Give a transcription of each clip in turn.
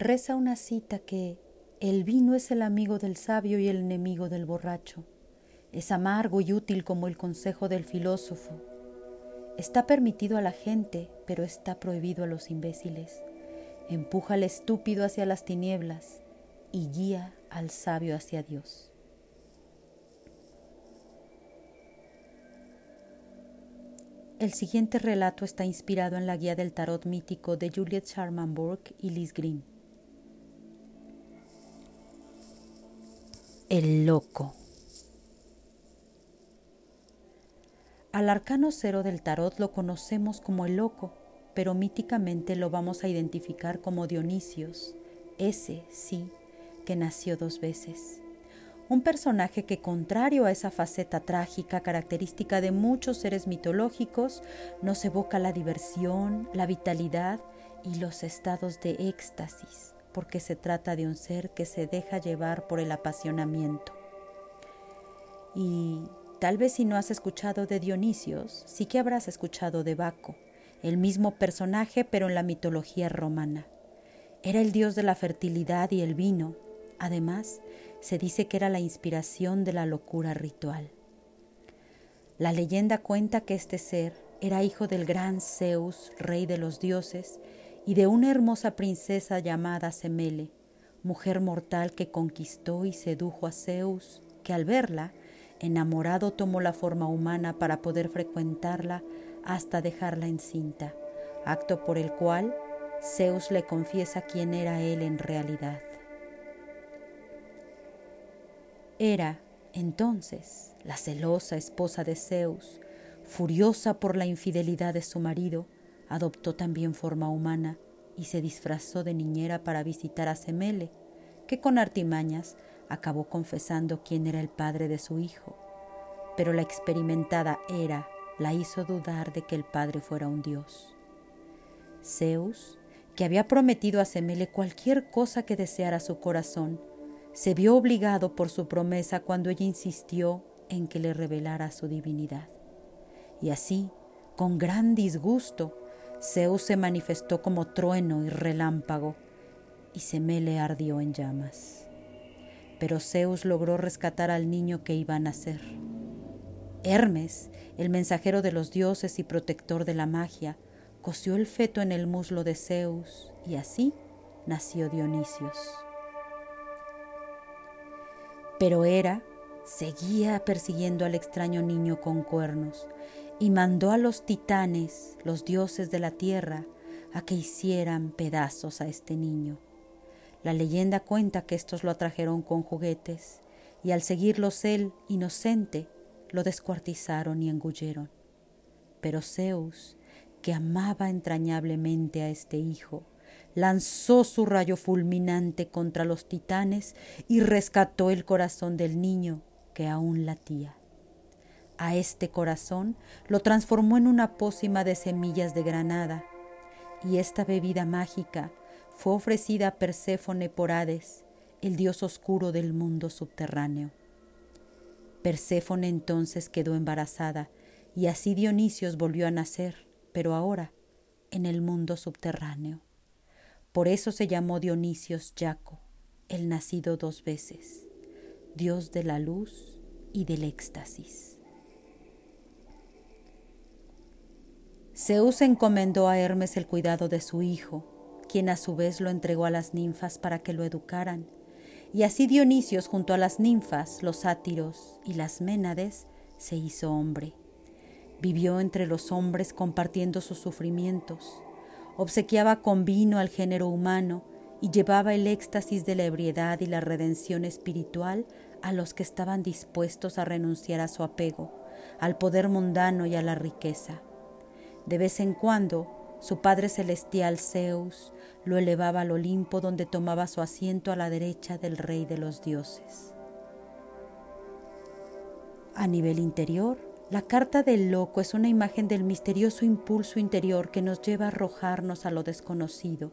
Reza una cita que el vino es el amigo del sabio y el enemigo del borracho. Es amargo y útil como el consejo del filósofo. Está permitido a la gente, pero está prohibido a los imbéciles. Empuja al estúpido hacia las tinieblas y guía al sabio hacia Dios. El siguiente relato está inspirado en la guía del tarot mítico de Juliet Sharman Burke y Liz Green. El loco. Al arcano cero del tarot lo conocemos como el loco, pero míticamente lo vamos a identificar como Dionisios, ese sí, que nació dos veces. Un personaje que, contrario a esa faceta trágica característica de muchos seres mitológicos, nos evoca la diversión, la vitalidad y los estados de éxtasis, porque se trata de un ser que se deja llevar por el apasionamiento. Y tal vez si no has escuchado de Dionisios, sí que habrás escuchado de Baco, el mismo personaje pero en la mitología romana. Era el dios de la fertilidad y el vino. Además, se dice que era la inspiración de la locura ritual. La leyenda cuenta que este ser era hijo del gran Zeus, rey de los dioses, y de una hermosa princesa llamada Semele, mujer mortal que conquistó y sedujo a Zeus, que al verla, enamorado tomó la forma humana para poder frecuentarla hasta dejarla encinta, acto por el cual Zeus le confiesa quién era él en realidad. Era, entonces, la celosa esposa de Zeus, furiosa por la infidelidad de su marido, adoptó también forma humana y se disfrazó de niñera para visitar a Semele, que con artimañas acabó confesando quién era el padre de su hijo. Pero la experimentada Hera la hizo dudar de que el padre fuera un dios. Zeus, que había prometido a Semele cualquier cosa que deseara su corazón, se vio obligado por su promesa cuando ella insistió en que le revelara su divinidad. Y así, con gran disgusto, Zeus se manifestó como trueno y relámpago, y Semele ardió en llamas. Pero Zeus logró rescatar al niño que iba a nacer. Hermes, el mensajero de los dioses y protector de la magia, cosió el feto en el muslo de Zeus, y así nació Dionisios. Pero Hera seguía persiguiendo al extraño niño con cuernos y mandó a los titanes, los dioses de la tierra, a que hicieran pedazos a este niño. La leyenda cuenta que estos lo atrajeron con juguetes y al seguirlos él, inocente, lo descuartizaron y engulleron. Pero Zeus, que amaba entrañablemente a este hijo, lanzó su rayo fulminante contra los titanes y rescató el corazón del niño que aún latía. A este corazón lo transformó en una pócima de semillas de granada, y esta bebida mágica fue ofrecida a Perséfone por Hades, el dios oscuro del mundo subterráneo. Perséfone entonces quedó embarazada, y así Dionisios volvió a nacer, pero ahora en el mundo subterráneo. Por eso se llamó Dionisios Jaco, el nacido dos veces, Dios de la luz y del éxtasis. Zeus encomendó a Hermes el cuidado de su hijo, quien a su vez lo entregó a las ninfas para que lo educaran. Y así Dionisios junto a las ninfas, los sátiros y las ménades se hizo hombre. Vivió entre los hombres compartiendo sus sufrimientos obsequiaba con vino al género humano y llevaba el éxtasis de la ebriedad y la redención espiritual a los que estaban dispuestos a renunciar a su apego, al poder mundano y a la riqueza. De vez en cuando, su Padre Celestial Zeus lo elevaba al Olimpo donde tomaba su asiento a la derecha del Rey de los Dioses. A nivel interior, la carta del loco es una imagen del misterioso impulso interior que nos lleva a arrojarnos a lo desconocido.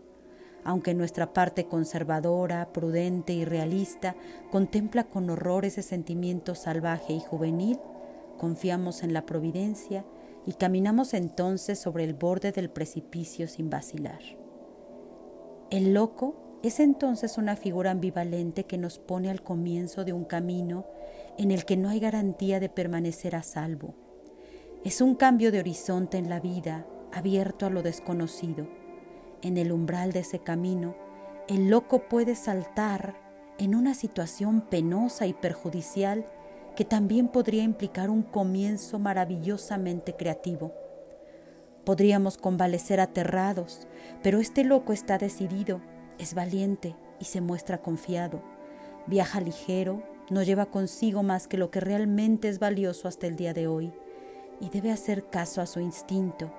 Aunque nuestra parte conservadora, prudente y realista contempla con horror ese sentimiento salvaje y juvenil, confiamos en la providencia y caminamos entonces sobre el borde del precipicio sin vacilar. El loco es entonces una figura ambivalente que nos pone al comienzo de un camino en el que no hay garantía de permanecer a salvo. Es un cambio de horizonte en la vida, abierto a lo desconocido. En el umbral de ese camino, el loco puede saltar en una situación penosa y perjudicial que también podría implicar un comienzo maravillosamente creativo. Podríamos convalecer aterrados, pero este loco está decidido, es valiente y se muestra confiado. Viaja ligero, no lleva consigo más que lo que realmente es valioso hasta el día de hoy y debe hacer caso a su instinto,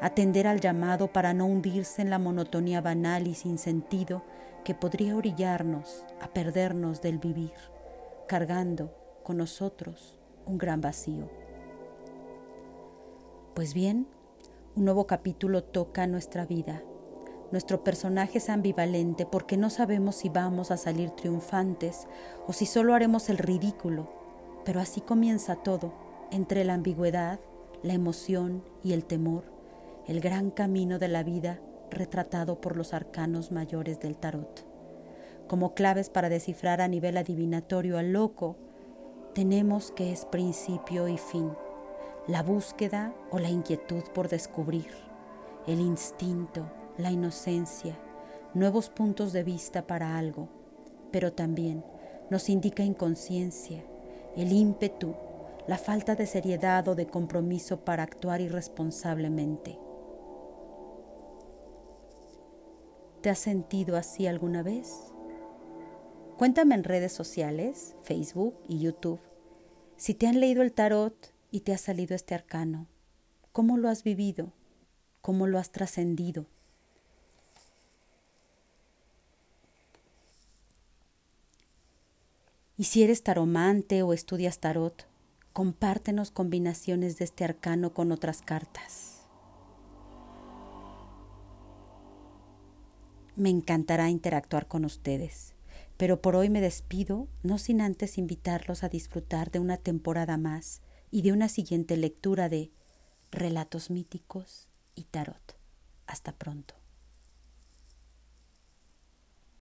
atender al llamado para no hundirse en la monotonía banal y sin sentido que podría orillarnos a perdernos del vivir, cargando con nosotros un gran vacío. Pues bien, un nuevo capítulo toca nuestra vida. Nuestro personaje es ambivalente porque no sabemos si vamos a salir triunfantes o si solo haremos el ridículo, pero así comienza todo, entre la ambigüedad, la emoción y el temor, el gran camino de la vida retratado por los arcanos mayores del tarot. Como claves para descifrar a nivel adivinatorio al loco, tenemos que es principio y fin la búsqueda o la inquietud por descubrir, el instinto, la inocencia, nuevos puntos de vista para algo, pero también nos indica inconsciencia, el ímpetu, la falta de seriedad o de compromiso para actuar irresponsablemente. ¿Te has sentido así alguna vez? Cuéntame en redes sociales, Facebook y YouTube, si te han leído el tarot y te ha salido este arcano. ¿Cómo lo has vivido? ¿Cómo lo has trascendido? Y si eres taromante o estudias tarot, compártenos combinaciones de este arcano con otras cartas. Me encantará interactuar con ustedes, pero por hoy me despido, no sin antes invitarlos a disfrutar de una temporada más y de una siguiente lectura de Relatos míticos y Tarot. Hasta pronto.